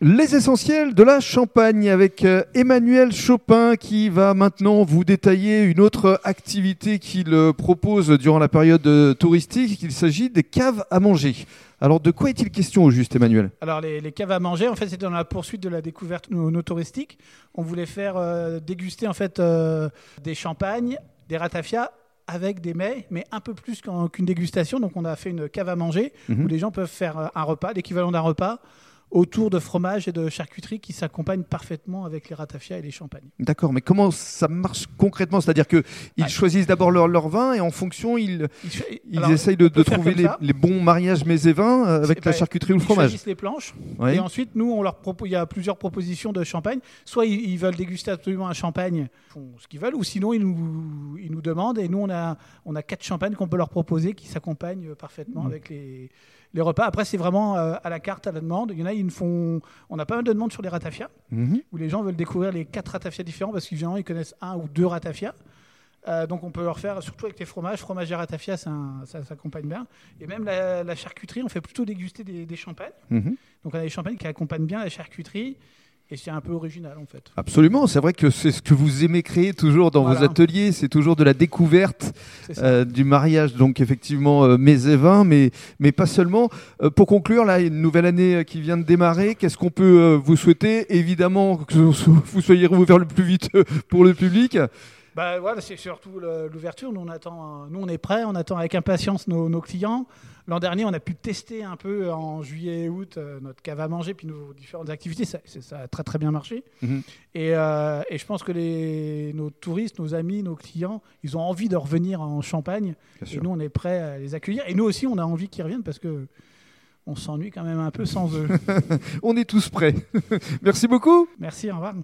Les essentiels de la Champagne avec euh, Emmanuel Chopin qui va maintenant vous détailler une autre activité qu'il euh, propose durant la période euh, touristique. Il s'agit des caves à manger. Alors de quoi est-il question au juste Emmanuel? Alors les, les caves à manger, en fait, c'était dans la poursuite de la découverte no, touristique. On voulait faire euh, déguster en fait euh, des champagnes, des ratafias avec des mets, mais un peu plus qu'une dégustation. Donc on a fait une cave à manger Mhm. où les gens peuvent faire un repas, l'équivalent d'un repas, autour de fromage et de charcuterie qui s'accompagnent parfaitement avec les ratafias et les champagnes. D'accord, mais comment ça marche concrètement? C'est-à-dire qu'ils Ouais. choisissent d'abord leur, leur vin et en fonction, ils, Ils, ils alors, essayent de, trouver les, bons mariages mets et vins euh, avec la charcuterie ou le Ils fromage. choisissent les planches. Et ensuite, nous, on leur propose, il y a plusieurs propositions de champagne. Soit ils, ils veulent déguster absolument un champagne, ils font ce qu'ils veulent, ou sinon ils nous, ils nous demandent. Et nous, on a, on a quatre champagnes qu'on peut leur proposer qui s'accompagnent parfaitement Mhm. avec les, les repas. Après, c'est vraiment euh, à la carte, à la demande. Il y en a, ils nous font. On a pas mal de demandes sur les ratafias, Mhm. où les gens veulent découvrir les quatre ratafias différents parce qu'ils ils connaissent un ou deux ratafias. Euh, donc on peut leur faire, surtout avec les fromages, fromage et ratafia, ça s'accompagne bien. Et même la, la charcuterie, on fait plutôt déguster des, des champagnes. Mhm. Donc on a des champagnes qui accompagnent bien la charcuterie et c'est un peu original en fait. Absolument, c'est vrai que c'est ce que vous aimez créer toujours dans vos ateliers, c'est toujours de la découverte euh, du mariage, donc effectivement euh, mets et vins, mais, mais pas seulement. Euh, pour conclure, là, une nouvelle année qui vient de démarrer, qu'est-ce qu'on peut vous souhaiter? Évidemment que vous soyez rouvert le plus vite pour le public. Bah voilà, c'est surtout l'ouverture. Nous on attend, nous on est prêts, on attend avec impatience nos, nos clients. L'an dernier, on a pu tester un peu en juillet et août euh, notre cave à manger puis nos différentes activités. Ça, a très très bien marché. Mhm. Et, euh, et je pense que les, nos touristes, nos amis, nos clients, ils ont envie de revenir en Champagne. Bien Et nous, on est prêts à les accueillir. Et nous aussi, on a envie qu'ils reviennent parce que on s'ennuie quand même un peu sans eux. On est tous prêts. Merci beaucoup. Merci, au revoir.